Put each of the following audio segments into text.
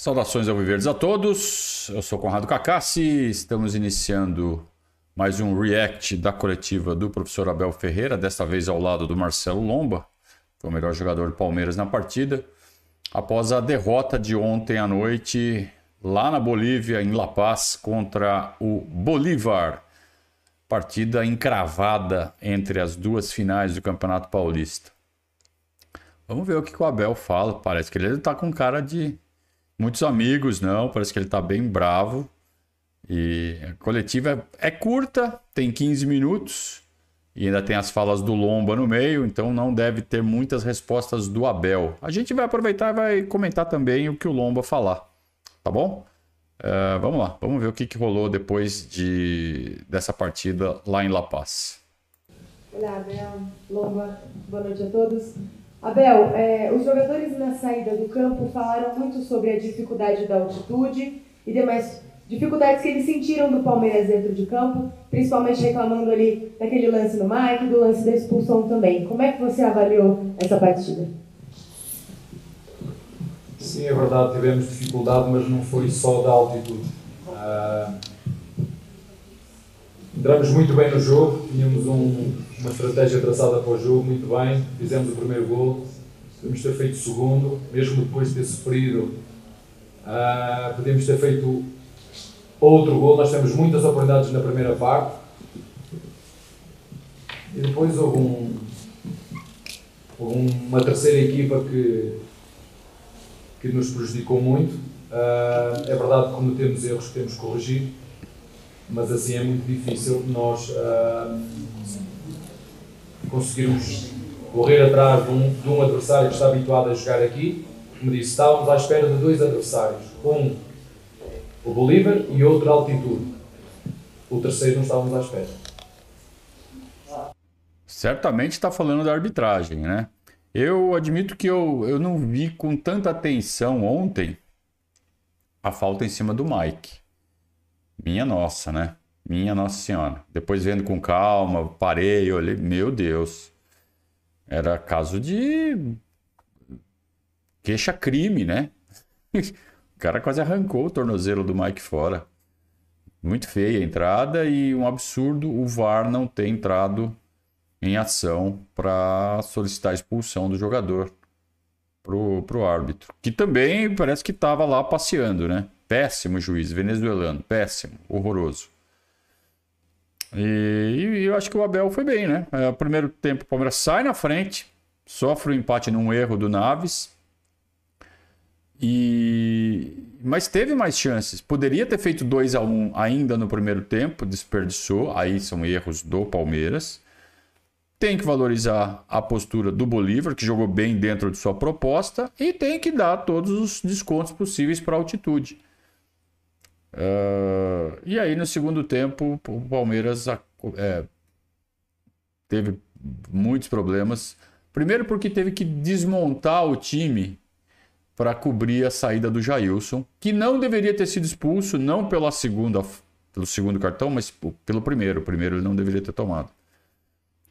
Saudações ao Viverdes a todos. Eu sou Conrado Cacassi. Estamos iniciando mais um react da coletiva do professor Abel Ferreira, desta vez ao lado do Marcelo Lomba, que foi o melhor jogador do Palmeiras na partida, após a derrota de ontem à noite lá na Bolívia, em La Paz, contra o Bolívar. Partida encravada entre as duas finais do Campeonato Paulista. Vamos ver o que o Abel fala. Parece que ele está com cara de muitos amigos, não. Parece que ele está bem bravo. E a coletiva é, é curta, tem 15 minutos. E ainda tem as falas do Lomba no meio, então não deve ter muitas respostas do Abel. A gente vai aproveitar e vai comentar também o que o Lomba falar, tá bom? Uh, vamos lá, vamos ver o que, que rolou depois de, dessa partida lá em La Paz. Olá, Abel, Lomba, boa noite a todos. Abel, é, os jogadores na saída do campo falaram muito sobre a dificuldade da altitude e demais dificuldades que eles sentiram do Palmeiras dentro de campo, principalmente reclamando ali daquele lance no Mike, do lance da expulsão também. Como é que você avaliou essa partida? Sim, é verdade, tivemos dificuldade, mas não foi só da altitude. Uh, entramos muito bem no jogo, tínhamos um, uma estratégia traçada para o jogo, muito bem, fizemos o primeiro gol, podemos ter feito o segundo, mesmo depois de ter sofrido, uh, podemos ter feito outro gol, nós temos muitas oportunidades na primeira parte, e depois houve, um, houve uma terceira equipa que, que nos prejudicou muito, uh, é verdade que cometemos erros que temos que corrigir, mas assim é muito difícil nós uh, conseguirmos correr atrás de um, de um, adversário que está habituado a jogar aqui. Como disse, estávamos à espera de dois adversários, um o Bolívar e outro altitude. O terceiro não estávamos à espera. Certamente está falando da arbitragem, né? Eu admito que eu, eu não vi com tanta atenção ontem a falta em cima do Mike. Minha nossa, né? Minha Nossa Senhora. Depois vendo com calma, parei, olhei, meu Deus. Era caso de queixa-crime, né? o cara quase arrancou o tornozelo do Mike fora. Muito feia a entrada e um absurdo o VAR não ter entrado em ação para solicitar a expulsão do jogador pro, pro árbitro. Que também parece que estava lá passeando, né? Péssimo juiz, venezuelano, péssimo, horroroso. E, e eu acho que o Abel foi bem, né? É, primeiro tempo o Palmeiras sai na frente, sofre o um empate num erro do Naves. E mas teve mais chances. Poderia ter feito 2 a 1 um ainda no primeiro tempo, desperdiçou. Aí são erros do Palmeiras. Tem que valorizar a postura do Bolívar, que jogou bem dentro de sua proposta, e tem que dar todos os descontos possíveis para a altitude. Uh, e aí, no segundo tempo, o Palmeiras é, teve muitos problemas. Primeiro, porque teve que desmontar o time para cobrir a saída do Jailson, que não deveria ter sido expulso, não pela segunda, pelo segundo cartão, mas pelo primeiro. O primeiro ele não deveria ter tomado.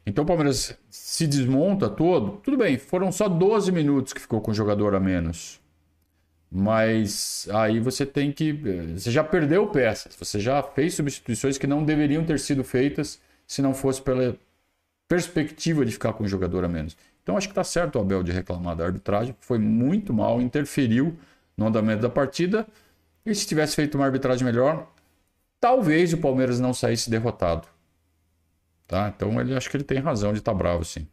Então o Palmeiras se desmonta todo. Tudo bem, foram só 12 minutos que ficou com o jogador a menos. Mas aí você tem que. Você já perdeu peças, você já fez substituições que não deveriam ter sido feitas se não fosse pela perspectiva de ficar com um jogador a menos. Então acho que está certo o Abel de reclamar da arbitragem, foi muito mal, interferiu no andamento da partida. E se tivesse feito uma arbitragem melhor, talvez o Palmeiras não saísse derrotado. Tá? Então ele acho que ele tem razão de estar tá bravo, sim.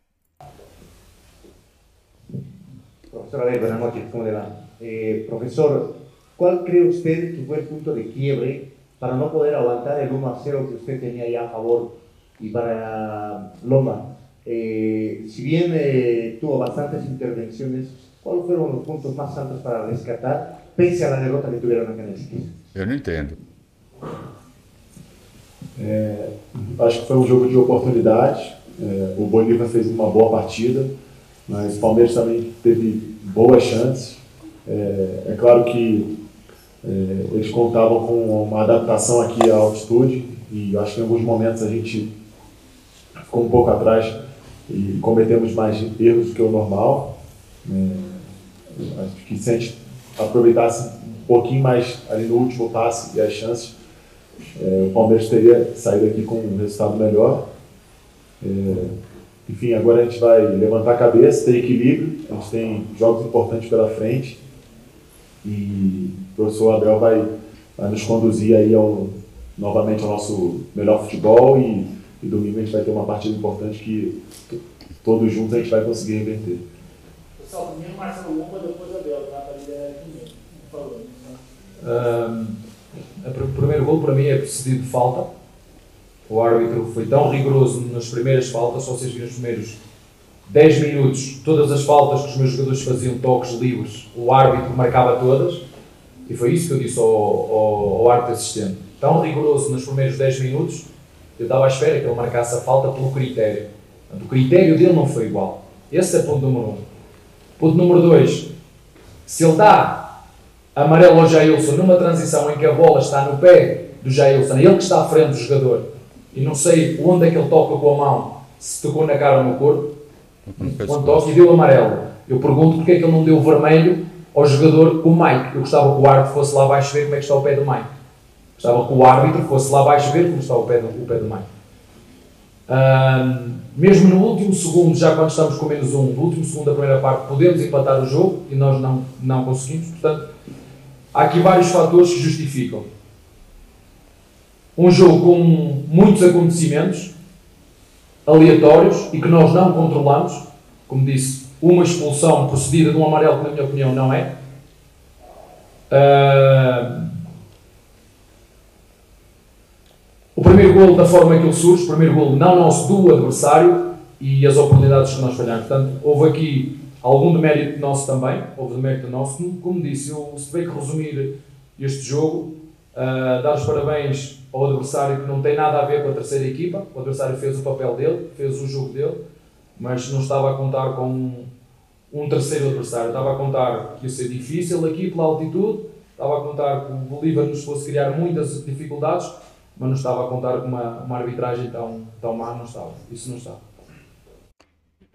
Professor Ale, buenas noches, ¿cómo le va? Eh, profesor, ¿cuál cree usted que fue el punto de quiebre para no poder aguantar el 1 a 0 que usted tenía ya a favor? Y para Loma, eh, si bien eh, tuvo bastantes intervenciones, ¿cuáles fueron los puntos más santos para rescatar, pese a la derrota que tuvieron acá en el Eu não entendo. É, acho que foi um jogo de oportunidade. É, o Bolívar fez uma boa partida, mas o Palmeiras também teve boas chances. É, é claro que é, eles contavam com uma adaptação aqui à altitude e acho que em alguns momentos a gente ficou um pouco atrás e cometemos mais erros do que o normal. É, acho que se a gente aproveitasse pouquinho mais ali no último passe e as chances, é, o Palmeiras teria saído aqui com um resultado melhor. É, enfim, agora a gente vai levantar a cabeça, ter equilíbrio, a gente tem jogos importantes pela frente e o professor Abel vai, vai nos conduzir aí ao, novamente ao nosso melhor futebol e, e domingo a gente vai ter uma partida importante que todos juntos a gente vai conseguir reverter. Pessoal, primeiro Marcelo Lomba, depois Abel, tá? Para liderar o primeiro gol para mim é precedido de falta. O árbitro foi tão rigoroso nas primeiras faltas, só vocês viram os primeiros 10 minutos, todas as faltas que os meus jogadores faziam, toques livres, o árbitro marcava todas. E foi isso que eu disse ao, ao, ao árbitro assistente. Tão rigoroso nos primeiros 10 minutos, eu estava à espera que ele marcasse a falta pelo critério. o critério dele não foi igual. Esse é ponto número 1. Um. Ponto número 2. Se ele dá amarelo ao Jailson numa transição em que a bola está no pé do Jailson, ele que está à frente do jogador, e não sei onde é que ele toca com a mão, se tocou na cara ou no corpo, quando toca e deu amarelo. Eu pergunto porque é que ele não deu vermelho ao jogador com o Mike. Eu gostava que o árbitro fosse lá abaixo ver como é que está o pé do Mike. Gostava que o árbitro fosse lá abaixo ver como está o pé do, o pé do Mike. Mesmo no último segundo, já quando estamos com menos um, no último segundo da primeira parte, podemos empatar o jogo e nós não, não conseguimos. Portanto, há aqui vários fatores que justificam. Um jogo com muitos acontecimentos aleatórios e que nós não controlamos. Como disse, uma expulsão procedida de um amarelo, que na minha opinião não é. Uh, o primeiro golo, da forma que ele surge, o primeiro golo não nosso, do adversário e as oportunidades que nós falhamos. Portanto, houve aqui algum demérito nosso também, houve demérito nosso. Como, disse, eu, se tiver que resumir este jogo, uh, dar os parabéns ao adversário que não tem nada a ver com a terceira equipa. O adversário fez o papel dele, fez o jogo dele, mas não estava a contar com um, um terceiro adversário. Estava a contar que ia ser difícil aqui pela altitude, estava a contar que o Bolívar nos fosse criar muitas dificuldades, mas não estava a contar com uma, uma arbitragem tão, tão má, não estava. Isso não estava.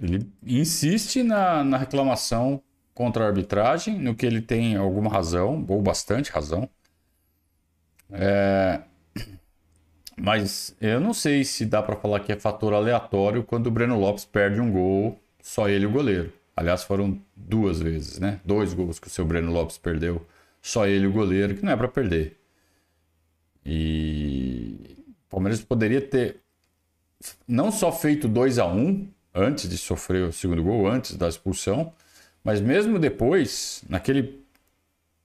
Ele insiste na, na reclamação contra a arbitragem, no que ele tem alguma razão, ou bastante razão. É, mas eu não sei se dá para falar que é fator aleatório quando o Breno Lopes perde um gol, só ele o goleiro. Aliás, foram duas vezes, né? Dois gols que o seu Breno Lopes perdeu, só ele o goleiro, que não é para perder. E o Palmeiras poderia ter não só feito 2 a 1 um, antes de sofrer o segundo gol, antes da expulsão, mas mesmo depois, naquele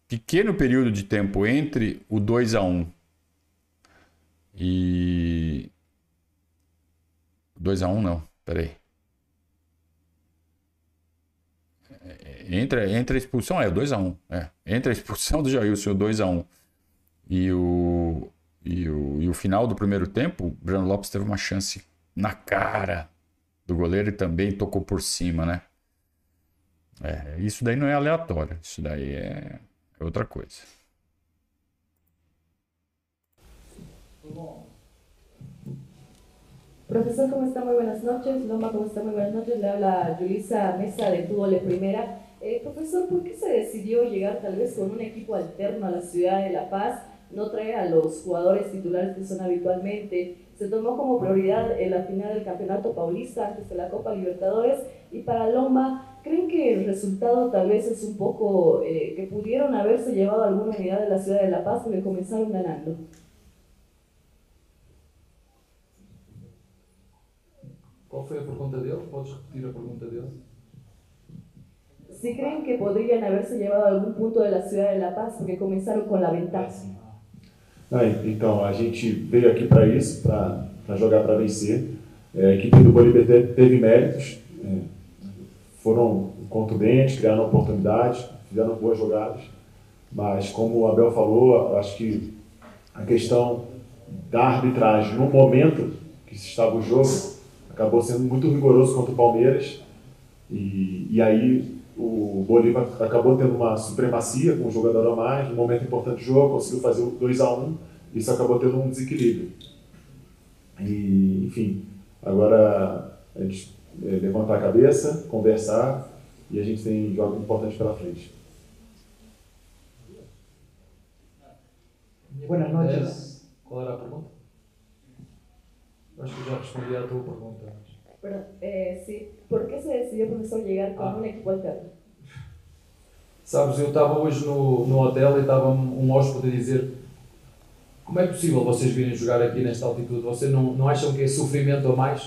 pequeno período de tempo entre o 2 a 1 e 2 a 1 não, peraí. Entre, entre a expulsão, é 2 a 1 é. Entre a expulsão do Jailson e o 2 a 1 e o, e o, e o final do primeiro tempo, o Breno Lopes teve uma chance na cara do goleiro e também tocou por cima, né? É, isso daí não é aleatório, isso daí é, é outra coisa. Profesor, ¿cómo está? Muy buenas noches. Loma, ¿cómo está? Muy buenas noches. Le habla Julissa Mesa de Fútbol de Primera. Eh, profesor, ¿por qué se decidió llegar tal vez con un equipo alterno a la ciudad de La Paz? No traer a los jugadores titulares que son habitualmente. Se tomó como prioridad la final del Campeonato Paulista antes de la Copa Libertadores. Y para Loma, ¿creen que el resultado tal vez es un poco eh, que pudieron haberse llevado alguna unidad de la ciudad de La Paz porque comenzaron ganando? Qual foi a pergunta dele? Podes repetir a pergunta dele? Si creen que podrían haberse llevado algún punto de la ciudad de La Paz porque comenzaron con la ventaja. Ah, então, a gente veio aqui para isso, para jogar para vencer. É, a equipe do Bolívar teve méritos, é, foram contundentes, criaram oportunidades, fizeram boas jogadas. Mas, como o Abel falou, acho que a questão da arbitragem, no momento que se estava o jogo, acabou sendo muito rigoroso contra o Palmeiras. E, e aí o Bolívar acabou tendo uma supremacia com um jogador a mais, no momento importante do jogo, conseguiu fazer o 2 a 1 isso acabou tendo um desequilíbrio. E, enfim, agora a gente é, levantar a cabeça, conversar e a gente tem jogos importantes pela frente. Buenas noches. Qual era a pergunta? Acho que já respondi à tua pergunta. Pero, eh, sí. ¿Por qué se decidió, profesor, llegar con Ah. un equipo alterno? Sabes, eu estava hoje no, no hotel e estava um hóspede a dizer como é possível vocês virem jogar aqui nesta altitude? Vocês não, não acham que é sofrimento a mais?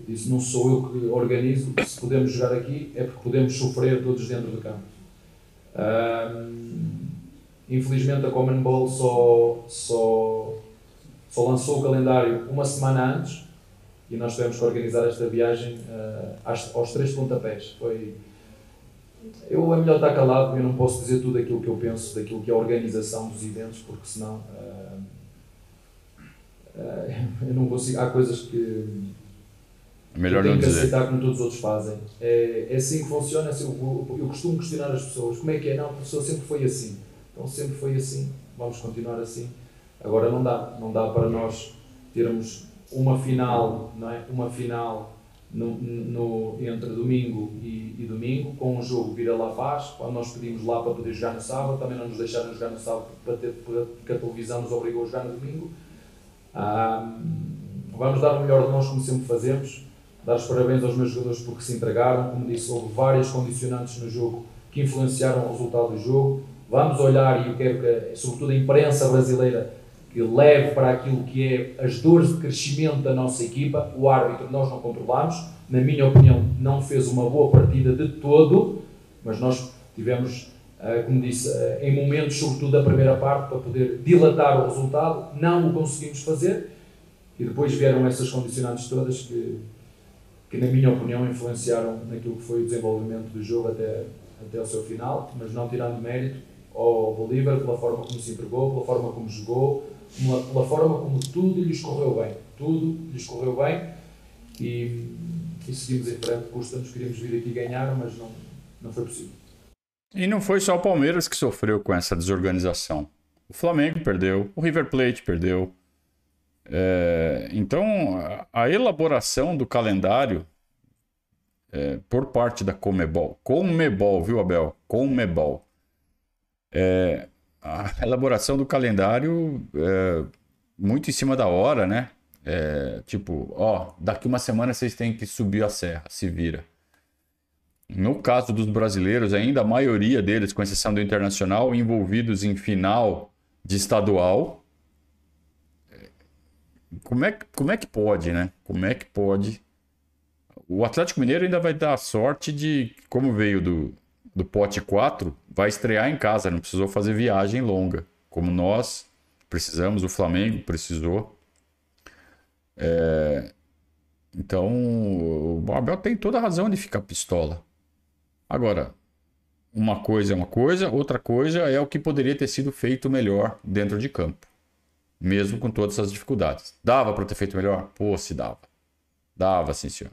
Eu disse, não sou eu que organizo, se podemos jogar aqui é porque podemos sofrer todos dentro do campo. Ahm, infelizmente a Common Ball só, só, só lançou o calendário uma semana antes e nós tivemos que organizar esta viagem ah, às- aos três pontapés. Foi, eu é melhor estar calado, porque eu não posso dizer tudo aquilo que eu penso daquilo que é a organização dos eventos, porque senão ah, ah, eu não consigo. Há coisas que É melhor não que dizer. aceitar como todos os outros fazem. É, é assim que funciona. é Assim, eu, eu costumo questionar as pessoas: como é que é? Não, a pessoa sempre foi assim. Então sempre foi assim, vamos continuar assim. Agora não dá, não dá para nós termos uma final, não é? Uma final no, no- entre domingo e, e domingo, com um jogo vir a La Paz, quando nós pedimos lá para poder jogar no sábado, também não nos deixaram jogar no sábado para ter, porque a televisão nos obrigou a jogar no domingo. Ah, vamos dar o melhor de nós como sempre fazemos, dar os parabéns aos meus jogadores porque se entregaram, como disse, houve várias condicionantes no jogo que influenciaram o resultado do jogo. Vamos olhar, e eu quero que, sobretudo, a imprensa brasileira que leve para aquilo que é as dores de crescimento da nossa equipa. O árbitro nós não controlamos, na minha opinião, não fez uma boa partida de todo, mas nós tivemos, ah, como disse, ah, em momentos, sobretudo da primeira parte, para poder dilatar o resultado, não o conseguimos fazer e depois vieram essas condicionantes todas que, que na minha opinião, influenciaram naquilo que foi o desenvolvimento do jogo até, até o seu final, mas não tirando mérito ao Bolívar pela forma como se entregou, pela forma como jogou, pela, pela forma como tudo lhes correu bem. Tudo lhes correu bem e, e seguimos em frente. Custa-nos, queríamos vir aqui ganhar, mas não, não foi possível. E não foi só o Palmeiras que sofreu com essa desorganização. O Flamengo perdeu, o River Plate perdeu. É, então, a elaboração do calendário é, por parte da Comebol, Comebol, viu, Abel? Comebol. É, a elaboração do calendário é, muito em cima da hora, né? É, tipo, ó, daqui uma semana vocês têm que subir a serra, se vira. No caso dos brasileiros, ainda a maioria deles, com exceção do internacional, envolvidos em final de estadual. Como é, que- como é que pode, né? Como é que pode? O Atlético Mineiro ainda vai dar a sorte de, como veio do, do pote 4, vai estrear em casa, não precisou fazer viagem longa. Como nós precisamos, o Flamengo precisou. É, Então, o Abel tem toda a razão de ficar pistola. Agora, uma coisa é uma coisa, outra coisa é o que poderia ter sido feito melhor dentro de campo. Mesmo com todas essas dificuldades. Dava para ter feito melhor? Pô, se dava. Dava, sim, senhor.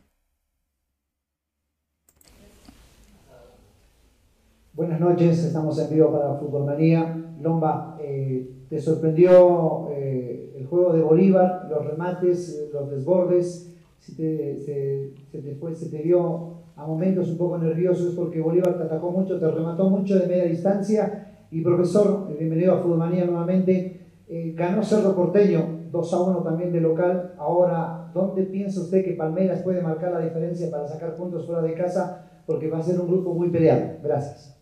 Buenas noches, estamos en vivo para Fútbol Manía. Lomba, eh, ¿te sorprendió eh, el juego de Bolívar, los remates, los desbordes? Si te, se, se te fue, se te vio a momentos un poco nervioso, es porque Bolívar te atacó mucho, te remató mucho de media distancia. Y profesor, eh, bienvenido a Fútbol Manía nuevamente. Eh, ganó Cerro Porteño 2 a 1 también de local. Ahora, ¿dónde piensa usted que Palmeiras puede marcar la diferencia para sacar puntos fuera de casa? Porque va a ser un grupo muy peleado. Gracias.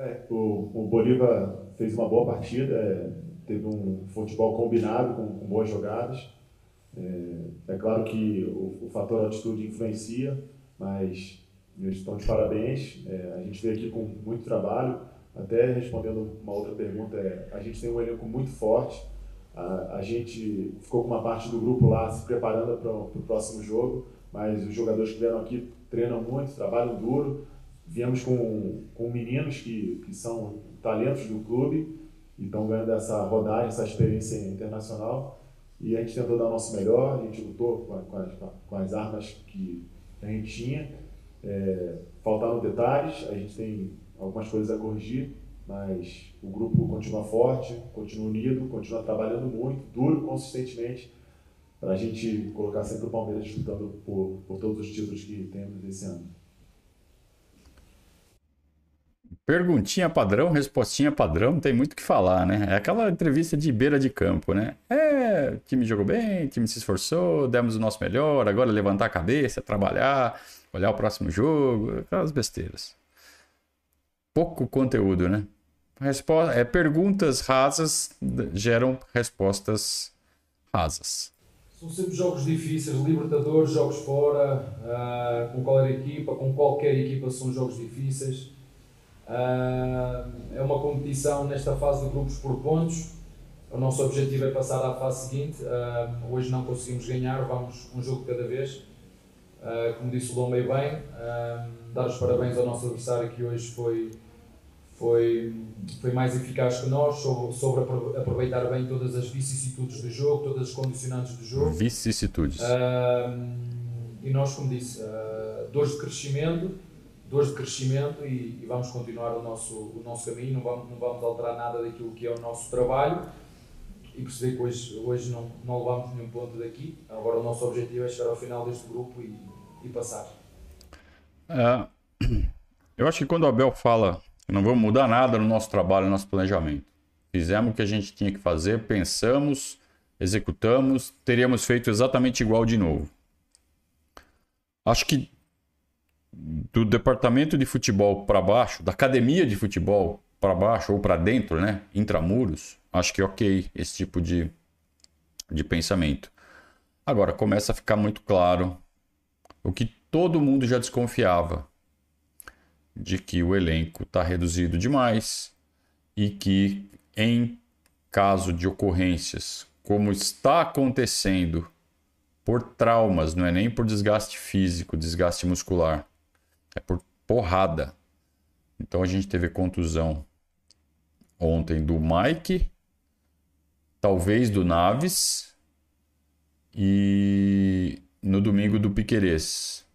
É, o, o Bolívar fez uma boa partida, é, teve um futebol combinado com, com boas jogadas. É, é claro que o, o fator altitude influencia, mas eles estão de parabéns. É, a gente veio aqui com muito trabalho. Até respondendo uma outra pergunta, é, a gente tem um elenco muito forte. A, a gente ficou com uma parte do grupo lá se preparando para o próximo jogo, mas os jogadores que vieram aqui treinam muito, trabalham duro. Viemos com, com meninos que, que são talentos do clube e estão ganhando essa rodagem, essa experiência internacional. E a gente tentou dar o nosso melhor, a gente lutou com, a- com as, com as armas que a gente tinha. É, faltaram detalhes, a gente tem algumas coisas a corrigir, mas o grupo continua forte, continua unido, continua trabalhando muito, duro, consistentemente, para a gente colocar sempre o Palmeiras disputando por, por todos os títulos que temos esse ano. Perguntinha padrão, respostinha padrão, não tem muito o que falar, né? É aquela entrevista de beira de campo, né? É, o time jogou bem, o time se esforçou, demos o nosso melhor, agora levantar a cabeça, trabalhar, olhar o próximo jogo, aquelas besteiras. Pouco conteúdo, né? Resposta, é, perguntas rasas geram respostas rasas. São sempre jogos difíceis, Libertadores, jogos fora, uh, com qualquer equipa, com qualquer equipa são jogos difíceis. Uh, é uma competição nesta fase de grupos por pontos. O nosso objetivo é passar à fase seguinte. Uh, hoje não conseguimos ganhar, vamos um jogo cada vez. como disse o Lomba bem, dar os parabéns ao nosso adversário que hoje foi foi, foi mais eficaz que nós, soube, soube aproveitar bem todas as vicissitudes do jogo, todas as condicionantes do jogo. Vicissitudes. E nós, como disse, dores de crescimento, dores de crescimento e, e, vamos continuar o nosso, o nosso caminho, não vamos, não vamos alterar nada daquilo que é o nosso trabalho e perceber que hoje, hoje não, não levamos nenhum ponto daqui. Agora o nosso objetivo é chegar ao final deste grupo e, e passar. Uh, eu acho que quando o Abel fala não vamos mudar nada no nosso trabalho, no nosso planejamento. Fizemos o que a gente tinha que fazer, pensamos, executamos, teríamos feito exatamente igual de novo. Acho que do departamento de futebol para baixo, da academia de futebol para baixo ou para dentro, né, intramuros, acho que é ok esse tipo de, de pensamento. Agora começa a ficar muito claro o que todo mundo já desconfiava, de que o elenco está reduzido demais e que, em caso de ocorrências, como está acontecendo por traumas, não é nem por desgaste físico, desgaste muscular, é por porrada. Então a gente teve contusão ontem do Mike, talvez do Naves e no domingo do Piquerez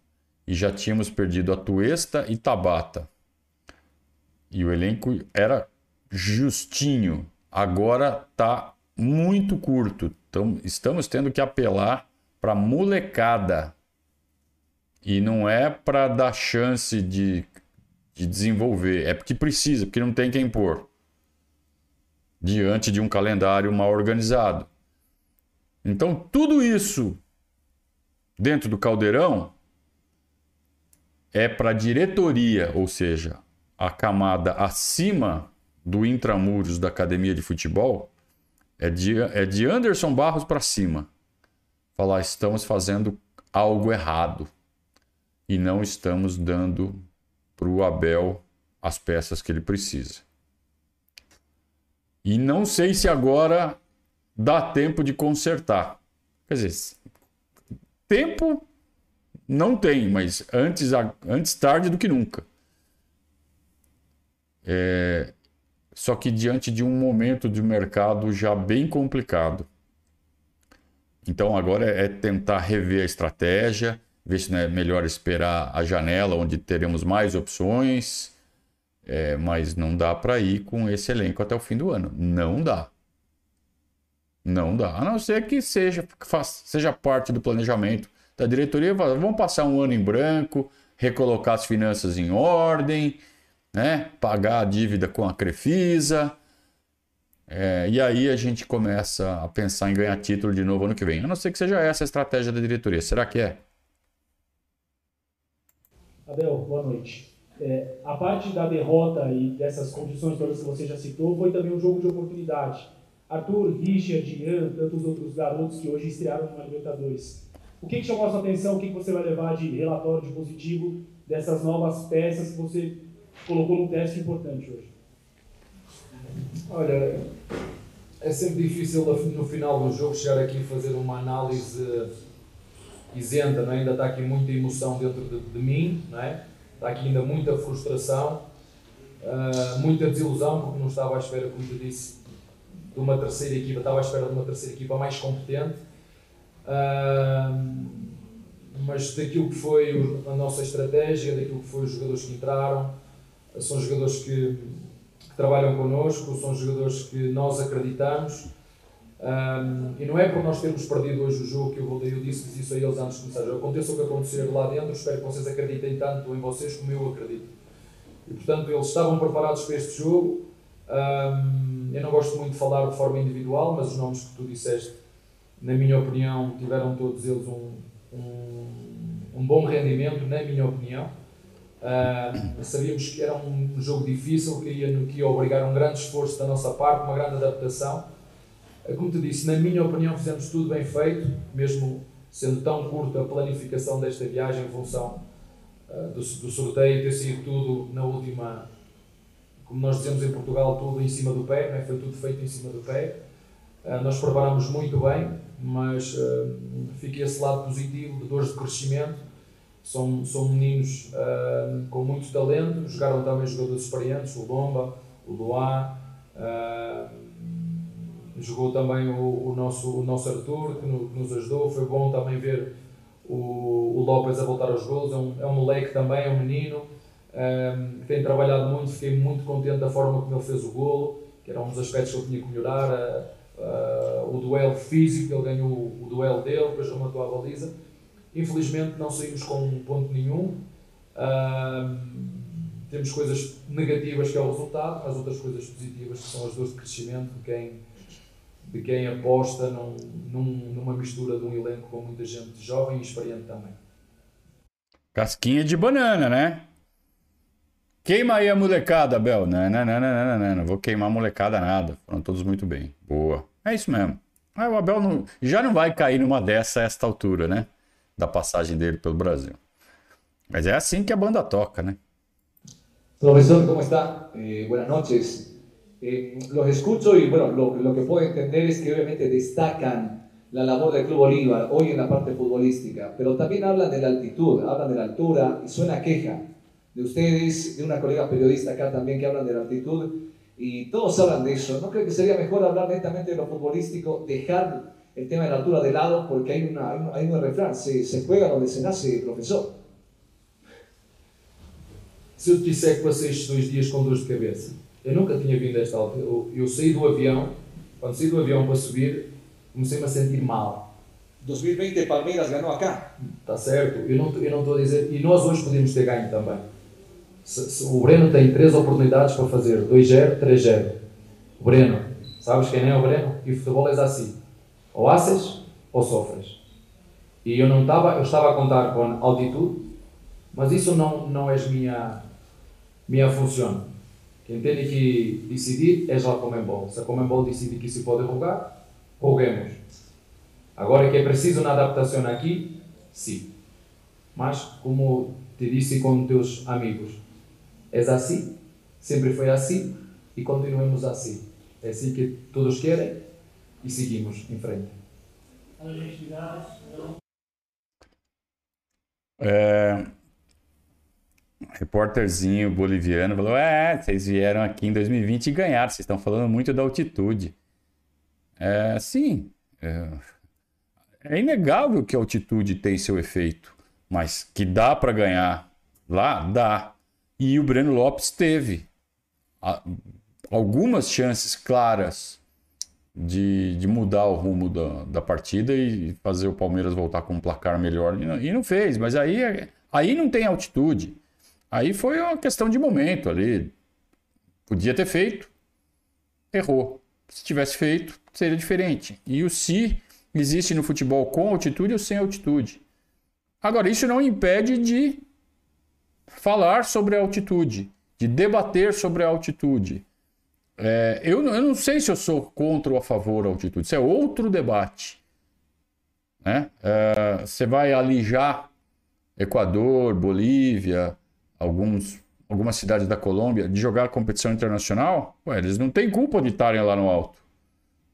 e já tínhamos perdido a Tuesta e Tabata. E o elenco era justinho. Agora tá muito curto. Então, estamos tendo que apelar para molecada. E não é para dar chance de, de desenvolver, é porque precisa, porque não tem quem pôr. Diante de um calendário mal organizado. Então, tudo isso dentro do caldeirão é para a diretoria, ou seja, a camada acima do intramuros da academia de futebol, é de, é de Anderson Barros para cima. Falar, estamos fazendo algo errado e não estamos dando para o Abel as peças que ele precisa. E não sei se agora dá tempo de consertar. Quer dizer, tempo não tem, mas antes, antes tarde do que nunca. É, só que diante de um momento de mercado já bem complicado. Então agora é tentar rever a estratégia, ver se não é melhor esperar a janela onde teremos mais opções, é, mas não dá para ir com esse elenco até o fim do ano. Não dá. Não dá. A não ser que seja, seja parte do planejamento da diretoria, vamos passar um ano em branco, recolocar as finanças em ordem, né? pagar a dívida com a Crefisa. É, e aí a gente começa a pensar em ganhar título de novo ano que vem. A não ser que seja essa a estratégia da diretoria. Será que é? Abel, boa noite. É, a parte da derrota e dessas condições todas que você já citou foi também um jogo de oportunidade. Arthur, Richard, Ian, tantos outros garotos que hoje estrearam no Libertadores. O que, que chamou a sua atenção? O que, que você vai levar de relatório de positivo dessas novas peças que você colocou num teste importante hoje? Olha, é sempre difícil no final do jogo chegar aqui e fazer uma análise isenta, não é? ainda está aqui muita emoção dentro de, de mim, não é? está aqui ainda muita frustração, uh, muita desilusão, porque não estava à espera, como eu disse, de uma terceira equipa, estava à espera de uma terceira equipa mais competente Uh, mas daquilo que foi a nossa estratégia, daquilo que foi os jogadores que entraram, são jogadores que, que trabalham connosco, são jogadores que nós acreditamos. Um, e não é por nós termos perdido hoje o jogo que eu voltei, eu disse isso a eles antes de começar. Aconteça o que acontecer lá dentro, espero que vocês acreditem tanto em vocês como eu acredito. E portanto eles estavam preparados para este jogo. Um, eu não gosto muito de falar de forma individual, mas os nomes que tu disseste, na minha opinião, tiveram todos eles um, um, um bom rendimento, na minha opinião. Uh, sabíamos que era um jogo difícil, que ia, que ia obrigar um grande esforço da nossa parte, uma grande adaptação. Uh, como te disse, na minha opinião, fizemos tudo bem feito, mesmo sendo tão curta a planificação desta viagem em função uh, do, do, sorteio ter sido tudo na última, como nós dizemos em Portugal, tudo em cima do pé, né? foi tudo feito em cima do pé. nós preparamos muito bem, mas fica esse lado positivo de dores de crescimento são, são meninos uh, com muito talento, jogaram também jogadores experientes, o Lomba, o Luá, uh, jogou também o, o, nosso, o nosso Arthur, que, no, que, nos ajudou, foi bom também ver o, o Lopes a voltar aos gols, é um, é um moleque também, é um menino, um, que tem trabalhado muito, fiquei muito contente da forma como ele fez o golo, que era um dos aspectos que eu tinha que melhorar, uh, o duelo físico, ele ganhou o, duelo dele, depois rematou a baliza, Infelizmente não saímos com um ponto nenhum. Uh, temos coisas negativas que é o resultado, mas outras coisas positivas que são as dores de crescimento quem, de quem aposta num, num, numa mistura de um elenco com muita gente jovem e experiente também. Casquinha de banana, né? Queima aí a molecada, Bel. Não, não, não, não, não, não, vou queimar a molecada nada. Foram todos muito bem. Boa. É isso mesmo. Ah, o Abel não, já não vai cair numa dessa a esta altura, né? da passagem dele pelo Brasil. Mas é assim que a banda toca, né? Profesor, ¿cómo está? Eh, buenas noches. Eh, los escucho y bueno, lo, lo, que puedo entender es que obviamente destacan la labor del Club Bolívar hoy en la parte futbolística, pero también hablan de la altitud, hablan de la altura y suena queja de ustedes, de una colega periodista acá también que hablan de la altitud y todos hablan de eso. ¿No creo que sería mejor hablar netamente de lo futbolístico, dejar el tema de la altura de lado, porque hay, una, hay, un, hay un refrán, se, se juega donde se nace professor. Se eu te disser que passei estes dois dias com dores de cabeça, eu nunca tinha vindo a esta altura. Eu, eu saí do avião, quando saí do avião para subir, comecei-me a sentir mal. 2020 Palmeiras ganhou acá. Está certo, eu não, eu não estou a dizer. E nós hoje podíamos ter ganho também. Se, se, o Breno tem três oportunidades para fazer: 2-0, 3-0. O Breno, sabes quem é o Breno? E o futebol é assim. Ou haces ou sofres. E eu não estava, eu estava a contar com altitude, mas isso não, não é minha, minha função. Quem tem que decidir é já a Comembol. Se a Comembol decide que se pode rogar, roguemos. Agora que é preciso uma adaptação aqui, sim. Mas, como te disse com teus amigos, é assim, sempre foi assim e continuemos assim. É assim que todos querem e seguimos em frente. É, repórterzinho boliviano falou: É, vocês vieram aqui em 2020 e ganharam, vocês estão falando muito da altitude. É, sim, é, é inegável que a altitude tem seu efeito, mas que dá para ganhar lá, dá. E o Breno Lopes teve algumas chances claras de, de mudar o rumo da, da partida e fazer o Palmeiras voltar com um placar melhor. E não, e não fez, mas aí, aí não tem altitude. Aí foi uma questão de momento ali. Podia ter feito, errou. Se tivesse feito, seria diferente. E o se existe no futebol com altitude ou sem altitude. Agora, isso não impede de falar sobre a altitude, de debater sobre a altitude. É, eu, eu não sei se eu sou contra ou a favor da altitude. Isso é outro debate. Né? É, você vai alijar Equador, Bolívia, alguns, algumas cidades da Colômbia de jogar competição internacional? Ué, eles não têm culpa de estarem lá no alto.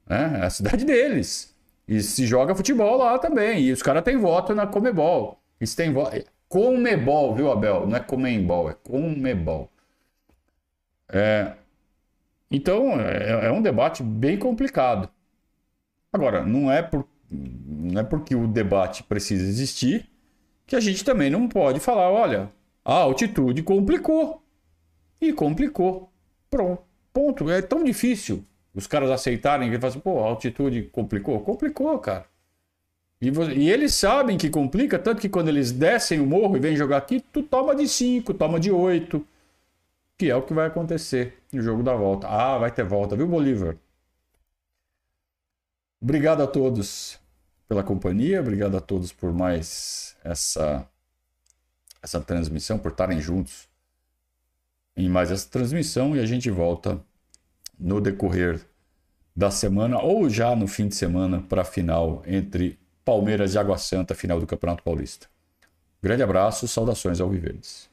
Né? É a cidade deles. E se joga futebol lá também. E os caras têm voto na Comebol. Eles têm voto. Comebol, viu, Abel? Não é Comembol, é Comebol. É, então, é, é um debate bem complicado. Agora, não é, por, não é porque o debate precisa existir que a gente também não pode falar, olha, a altitude complicou. E complicou. Pronto. Ponto. É tão difícil os caras aceitarem que assim, pô, a altitude complicou. Complicou, cara. E, e, eles sabem que complica, tanto que quando eles descem o morro e vêm jogar aqui, tu toma de 5, toma de 8. que é o que vai acontecer no jogo da volta. Ah, vai ter volta, viu, Bolívar? Obrigado a todos pela companhia, obrigado a todos por mais essa essa transmissão, por estarem juntos em mais essa transmissão e a gente volta no decorrer da semana ou já no fim de semana para a final entre Palmeiras e Água Santa, final do Campeonato Paulista. Grande abraço, saudações ao Viverdes.